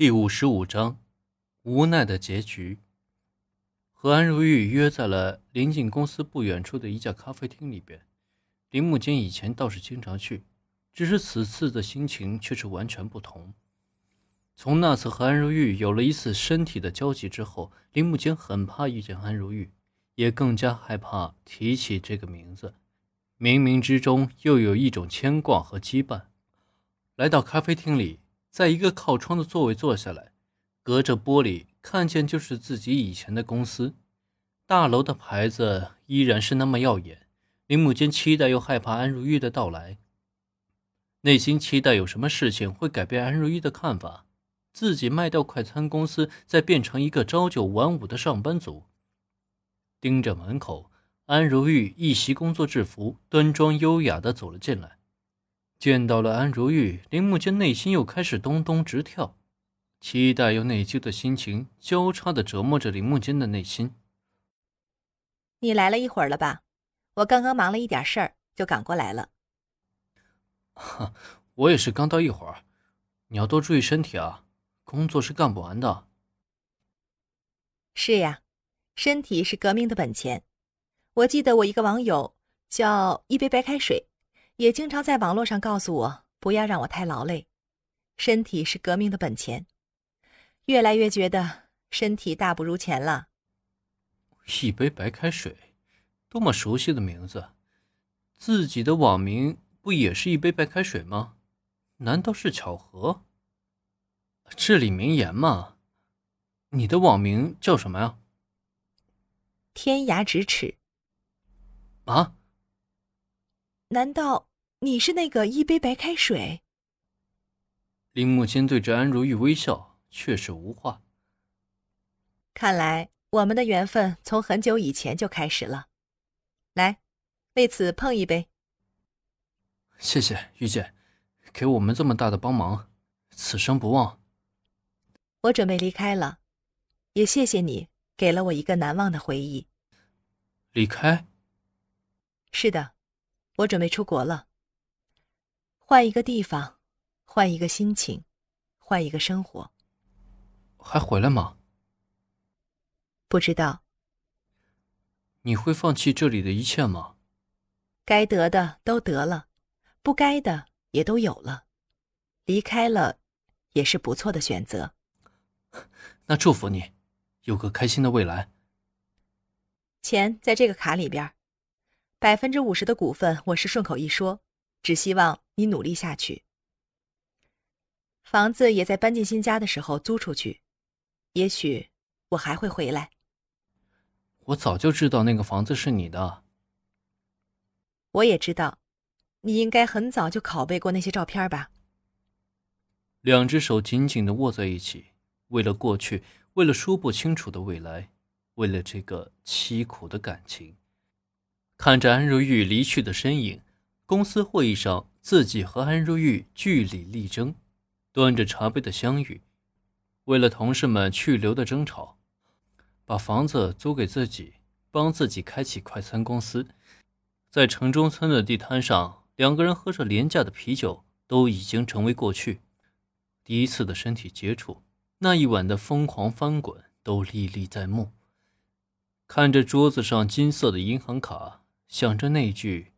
第五十五章，无奈的结局。和安如玉约在了临近公司不远处的一家咖啡厅里边。林木间以前倒是经常去，只是此次的心情却是完全不同。从那次和安如玉有了一次身体的交集之后，林木间很怕遇见安如玉，也更加害怕提起这个名字。冥冥之中又有一种牵挂和羁绊。来到咖啡厅里。在一个靠窗的座位坐下来，隔着玻璃看见就是自己以前的公司大楼的牌子依然是那么耀眼。林木间期待又害怕安如玉的到来，内心期待有什么事情会改变安如玉的看法，自己卖掉快餐公司，再变成一个朝九晚五的上班族。盯着门口，安如玉一袭工作制服，端庄优雅的走了进来。见到了安如玉，林木间内心又开始咚咚直跳，期待又内疚的心情交叉的折磨着林木间的内心。你来了一会儿了吧？我刚刚忙了一点事儿，就赶过来了。哈，我也是刚到一会儿，你要多注意身体啊，工作是干不完的。是呀，身体是革命的本钱。我记得我一个网友叫一杯白开水。也经常在网络上告诉我，不要让我太劳累，身体是革命的本钱。越来越觉得身体大不如前了。一杯白开水，多么熟悉的名字！自己的网名不也是一杯白开水吗？难道是巧合？至理名言嘛。你的网名叫什么呀？天涯咫尺。啊？难道？你是那个一杯白开水。林木心对着安如玉微笑，却是无话。看来我们的缘分从很久以前就开始了。来，为此碰一杯。谢谢玉姐，给我们这么大的帮忙，此生不忘。我准备离开了，也谢谢你给了我一个难忘的回忆。离开？是的，我准备出国了。换一个地方，换一个心情，换一个生活。还回来吗？不知道。你会放弃这里的一切吗？该得的都得了，不该的也都有了，离开了，也是不错的选择。那祝福你，有个开心的未来。钱在这个卡里边，百分之五十的股份我是顺口一说。只希望你努力下去。房子也在搬进新家的时候租出去，也许我还会回来。我早就知道那个房子是你的。我也知道，你应该很早就拷贝过那些照片吧。两只手紧紧的握在一起，为了过去，为了说不清楚的未来，为了这个凄苦的感情。看着安如玉离去的身影。公司会议上，自己和安如玉据理力争，端着茶杯的相遇，为了同事们去留的争吵，把房子租给自己，帮自己开启快餐公司，在城中村的地摊上，两个人喝着廉价的啤酒，都已经成为过去。第一次的身体接触，那一晚的疯狂翻滚，都历历在目。看着桌子上金色的银行卡，想着那句。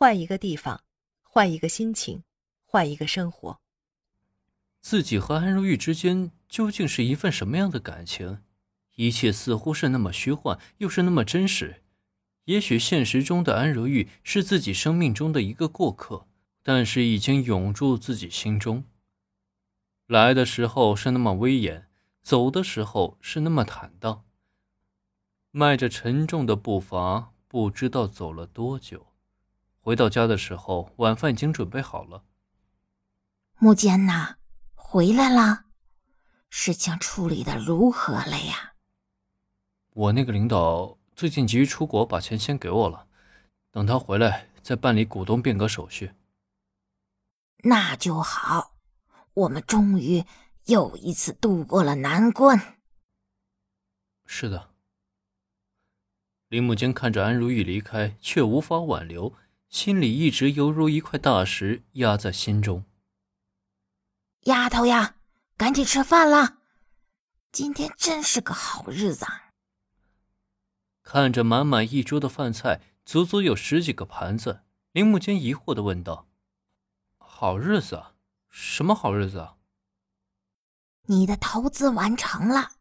换一个地方，换一个心情，换一个生活。自己和安如玉之间究竟是一份什么样的感情？一切似乎是那么虚幻，又是那么真实。也许现实中的安如玉是自己生命中的一个过客，但是已经永驻自己心中。来的时候是那么威严，走的时候是那么坦荡。迈着沉重的步伐，不知道走了多久。回到家的时候，晚饭已经准备好了。木间呐，回来了，事情处理的如何了呀？我那个领导最近急于出国，把钱先给我了，等他回来再办理股东变革手续。那就好，我们终于又一次度过了难关。是的。林木间看着安如玉离开，却无法挽留。心里一直犹如一块大石压在心中。丫头呀，赶紧吃饭了，今天真是个好日子。看着满满一桌的饭菜，足足有十几个盘子，林木间疑惑的问道：“好日子？什么好日子啊？”你的投资完成了，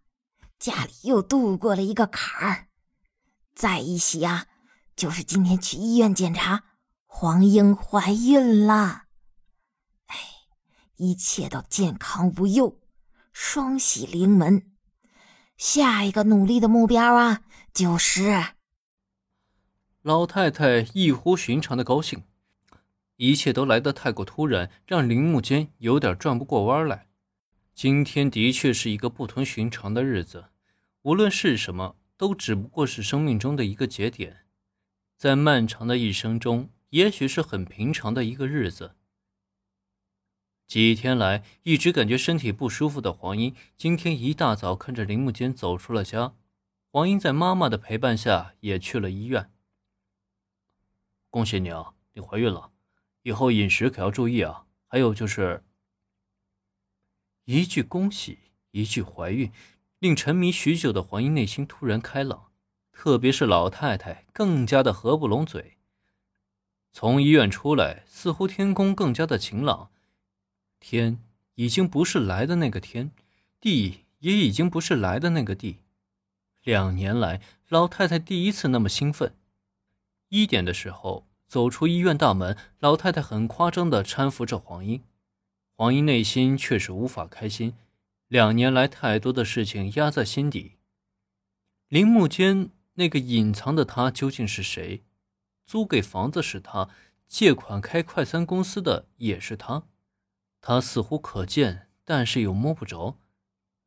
家里又度过了一个坎儿。再一喜啊，就是今天去医院检查，黄英怀孕了。哎，一切都健康无忧，双喜临门。下一个努力的目标啊，就是老太太异乎寻常的高兴。一切都来得太过突然，让林木间有点转不过弯来。今天的确是一个不同寻常的日子，无论是什么，都只不过是生命中的一个节点，在漫长的一生中，也许是很平常的一个日子。几天来一直感觉身体不舒服的黄英，今天一大早看着林木间走出了家，黄英在妈妈的陪伴下也去了医院。恭喜你啊，你怀孕了，以后饮食可要注意啊，还有就是。一句恭喜，一句怀孕，令沉迷许久的黄英内心突然开朗，特别是老太太更加的合不拢嘴。从医院出来，似乎天空更加的晴朗，天已经不是来的那个天，地也已经不是来的那个地。两年来，老太太第一次那么兴奋。一点的时候，走出医院大门，老太太很夸张的搀扶着黄英。黄英内心却是无法开心，两年来太多的事情压在心底。林木间那个隐藏的他究竟是谁？租给房子是他，借款开快餐公司的也是他。他似乎可见，但是又摸不着。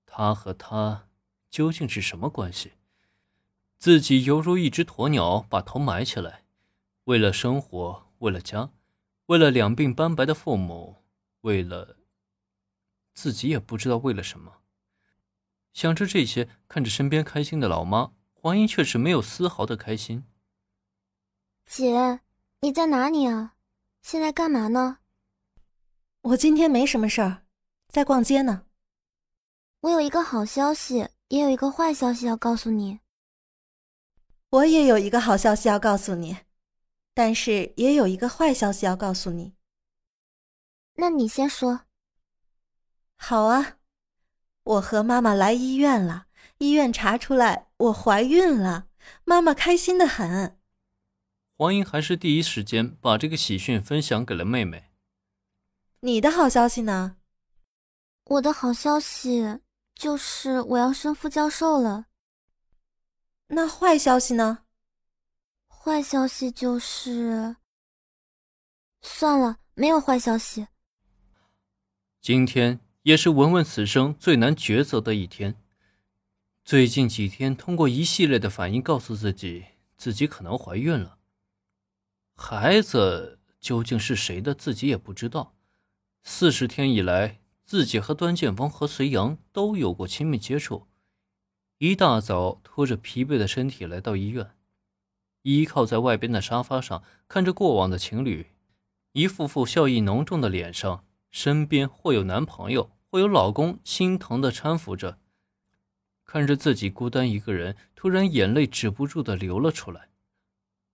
他和他究竟是什么关系？自己犹如一只鸵鸟，把头埋起来，为了生活，为了家，为了两鬓斑白的父母。为了自己也不知道为了什么，想着这些，看着身边开心的老妈，黄英却是没有丝毫的开心。姐，你在哪里啊？现在干嘛呢？我今天没什么事儿，在逛街呢。我有一个好消息，也有一个坏消息要告诉你。我也有一个好消息要告诉你，但是也有一个坏消息要告诉你。那你先说。好啊，我和妈妈来医院了，医院查出来我怀孕了，妈妈开心的很。黄英还是第一时间把这个喜讯分享给了妹妹。你的好消息呢？我的好消息就是我要升副教授了。那坏消息呢？坏消息就是……算了，没有坏消息。今天也是文文此生最难抉择的一天。最近几天，通过一系列的反应，告诉自己自己可能怀孕了。孩子究竟是谁的，自己也不知道。四十天以来，自己和端剑锋和隋阳都有过亲密接触。一大早，拖着疲惫的身体来到医院，依靠在外边的沙发上，看着过往的情侣，一副副笑意浓重的脸上。身边或有男朋友，或有老公，心疼的搀扶着，看着自己孤单一个人，突然眼泪止不住的流了出来。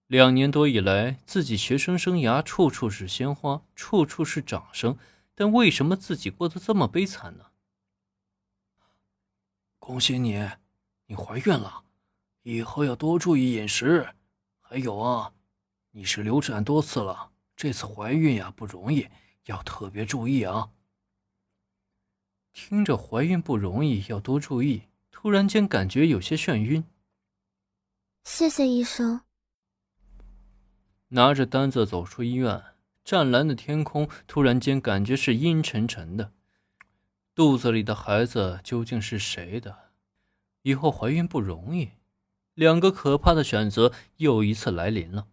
两年多以来，自己学生生涯处处是鲜花，处处是掌声，但为什么自己过得这么悲惨呢？恭喜你，你怀孕了，以后要多注意饮食。还有啊，你是流产多次了，这次怀孕呀不容易。要特别注意啊！听着怀孕不容易，要多注意。突然间感觉有些眩晕。谢谢医生。拿着单子走出医院，湛蓝的天空突然间感觉是阴沉沉的。肚子里的孩子究竟是谁的？以后怀孕不容易，两个可怕的选择又一次来临了。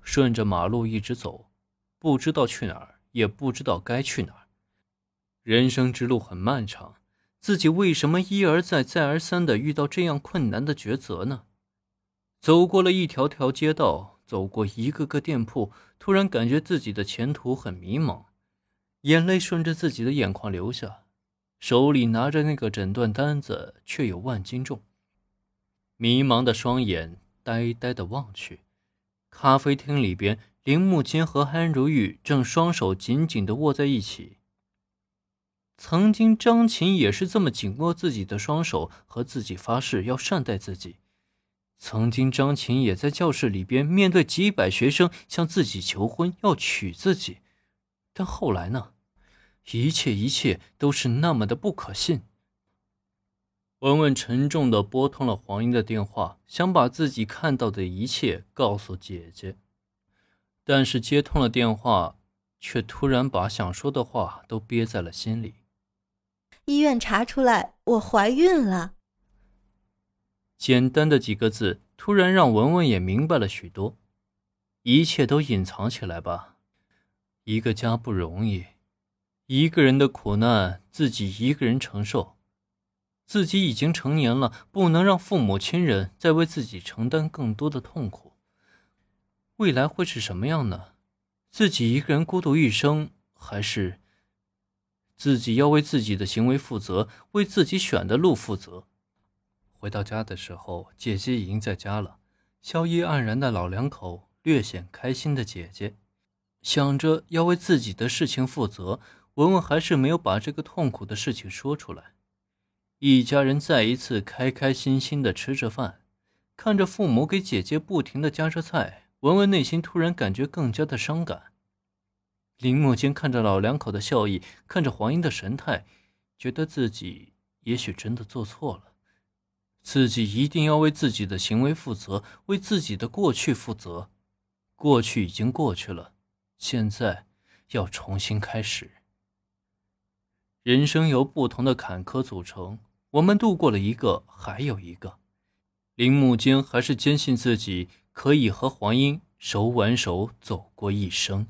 顺着马路一直走，不知道去哪儿。也不知道该去哪儿。人生之路很漫长，自己为什么一而再、再而三的遇到这样困难的抉择呢？走过了一条条街道，走过一个个店铺，突然感觉自己的前途很迷茫，眼泪顺着自己的眼眶流下。手里拿着那个诊断单子，却有万斤重。迷茫的双眼呆呆的望去，咖啡厅里边，林木间和安如玉正双手紧紧的握在一起。曾经张琴也是这么紧握自己的双手，和自己发誓要善待自己。曾经张琴也在教室里边面对几百学生向自己求婚，要娶自己。但后来呢？一切一切都是那么的不可信。文文沉重的拨通了黄英的电话，想把自己看到的一切告诉姐姐，但是接通了电话，却突然把想说的话都憋在了心里。医院查出来我怀孕了。简单的几个字，突然让文文也明白了许多。一切都隐藏起来吧，一个家不容易，一个人的苦难自己一个人承受。自己已经成年了，不能让父母亲人再为自己承担更多的痛苦。未来会是什么样呢？自己一个人孤独一生，还是自己要为自己的行为负责，为自己选的路负责？回到家的时候，姐姐已经在家了。笑意黯然的老两口，略显开心的姐姐，想着要为自己的事情负责，文文还是没有把这个痛苦的事情说出来。一家人再一次开开心心的吃着饭，看着父母给姐姐不停的夹着菜，文文内心突然感觉更加的伤感。林墨间看着老两口的笑意，看着黄英的神态，觉得自己也许真的做错了。自己一定要为自己的行为负责，为自己的过去负责。过去已经过去了，现在要重新开始。人生由不同的坎坷组成，我们度过了一个，还有一个。林木间还是坚信自己可以和黄英手挽手走过一生。